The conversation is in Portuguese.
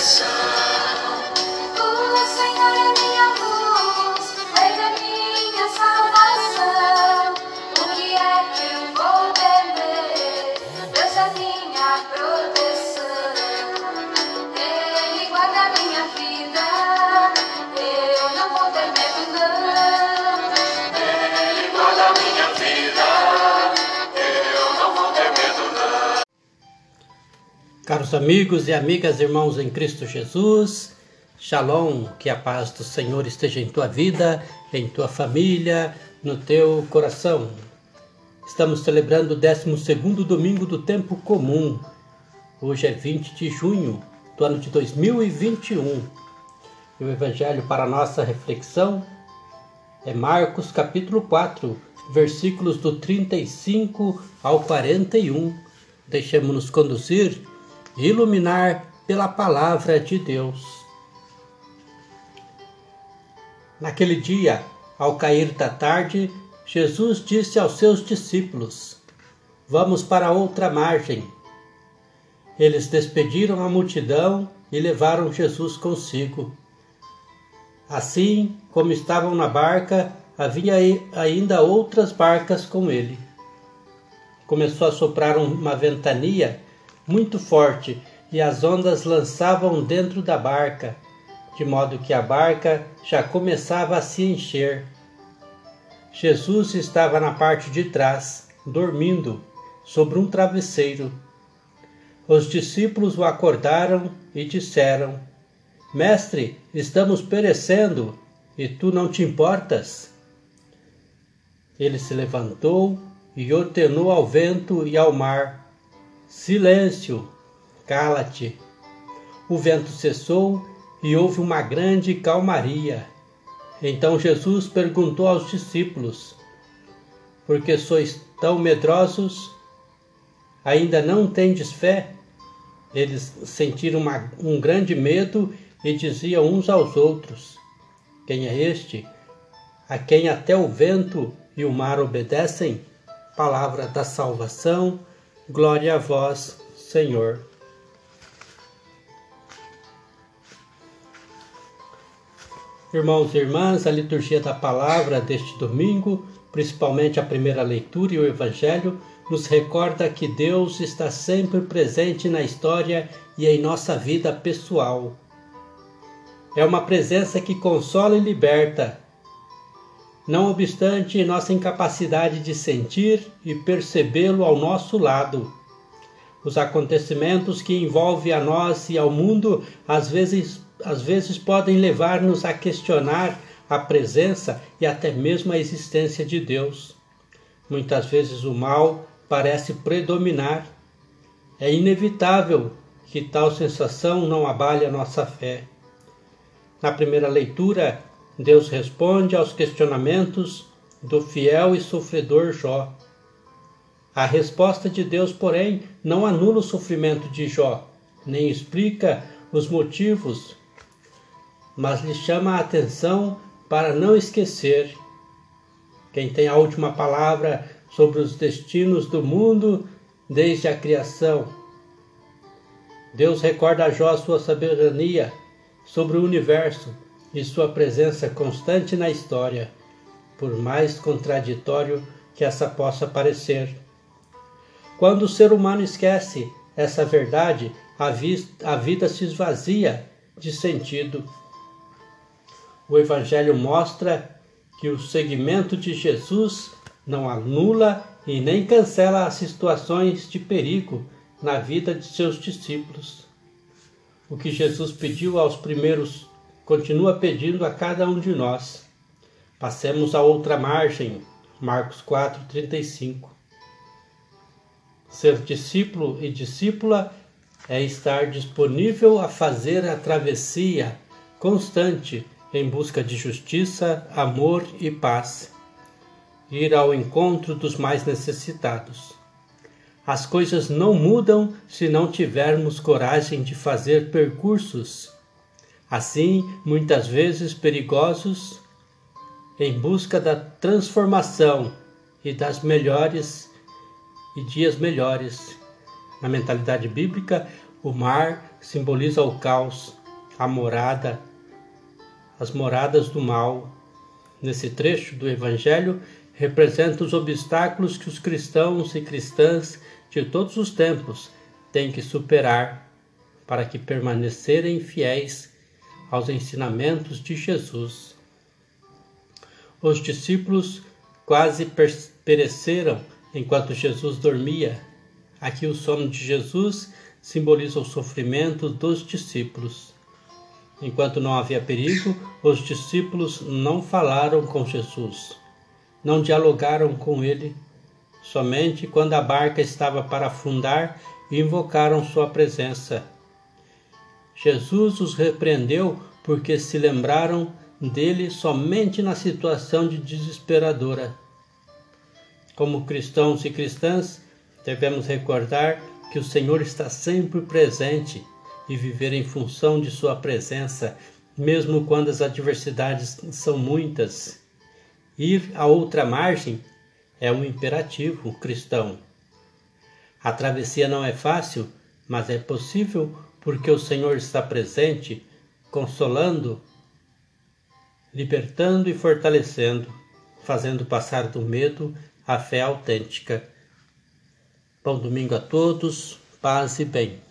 sun. Caros amigos e amigas, irmãos em Cristo Jesus, Shalom, que a paz do Senhor esteja em tua vida, em tua família, no teu coração. Estamos celebrando o 12 domingo do tempo comum. Hoje é 20 de junho do ano de 2021. E o evangelho para nossa reflexão é Marcos capítulo 4, versículos do 35 ao 41. Deixemos-nos conduzir iluminar pela palavra de Deus. Naquele dia, ao cair da tarde, Jesus disse aos seus discípulos: Vamos para outra margem. Eles despediram a multidão e levaram Jesus consigo. Assim como estavam na barca, havia ainda outras barcas com ele. Começou a soprar uma ventania muito forte e as ondas lançavam dentro da barca, de modo que a barca já começava a se encher. Jesus estava na parte de trás, dormindo, sobre um travesseiro. Os discípulos o acordaram e disseram: Mestre, estamos perecendo e tu não te importas? Ele se levantou e ordenou ao vento e ao mar: Silêncio, cala-te. O vento cessou e houve uma grande calmaria. Então Jesus perguntou aos discípulos: Por que sois tão medrosos? Ainda não tendes fé? Eles sentiram uma, um grande medo e diziam uns aos outros: Quem é este? A quem até o vento e o mar obedecem? Palavra da salvação Glória a vós, Senhor. Irmãos e irmãs, a liturgia da palavra deste domingo, principalmente a primeira leitura e o Evangelho, nos recorda que Deus está sempre presente na história e em nossa vida pessoal. É uma presença que consola e liberta, não obstante nossa incapacidade de sentir e percebê-lo ao nosso lado. Os acontecimentos que envolvem a nós e ao mundo às vezes, às vezes podem levar-nos a questionar a presença e até mesmo a existência de Deus. Muitas vezes o mal parece predominar. É inevitável que tal sensação não abale a nossa fé. Na primeira leitura, Deus responde aos questionamentos do fiel e sofredor Jó. A resposta de Deus, porém, não anula o sofrimento de Jó, nem explica os motivos, mas lhe chama a atenção para não esquecer. Quem tem a última palavra sobre os destinos do mundo desde a criação. Deus recorda a Jó sua soberania sobre o universo e sua presença constante na história, por mais contraditório que essa possa parecer. Quando o ser humano esquece essa verdade, a, a vida se esvazia de sentido. O Evangelho mostra que o seguimento de Jesus não anula e nem cancela as situações de perigo na vida de seus discípulos. O que Jesus pediu aos primeiros continua pedindo a cada um de nós. Passemos a outra margem, Marcos 4:35. Ser discípulo e discípula é estar disponível a fazer a travessia constante em busca de justiça, amor e paz. Ir ao encontro dos mais necessitados. As coisas não mudam se não tivermos coragem de fazer percursos assim muitas vezes perigosos, em busca da transformação e das melhores e dias melhores. Na mentalidade bíblica, O mar simboliza o caos, a morada, as moradas do mal. Nesse trecho do Evangelho, representa os obstáculos que os cristãos e cristãs de todos os tempos têm que superar para que permanecerem fiéis aos ensinamentos de Jesus. Os discípulos quase pereceram enquanto Jesus dormia. Aqui o sono de Jesus simboliza o sofrimento dos discípulos. Enquanto não havia perigo, os discípulos não falaram com Jesus, não dialogaram com ele. Somente quando a barca estava para afundar, invocaram sua presença. Jesus os repreendeu porque se lembraram dele somente na situação de desesperadora. Como cristãos e cristãs, devemos recordar que o Senhor está sempre presente e viver em função de Sua presença, mesmo quando as adversidades são muitas. Ir a outra margem é um imperativo cristão. A travessia não é fácil, mas é possível porque o Senhor está presente, consolando, libertando e fortalecendo, fazendo passar do medo a fé autêntica. Bom domingo a todos, paz e bem.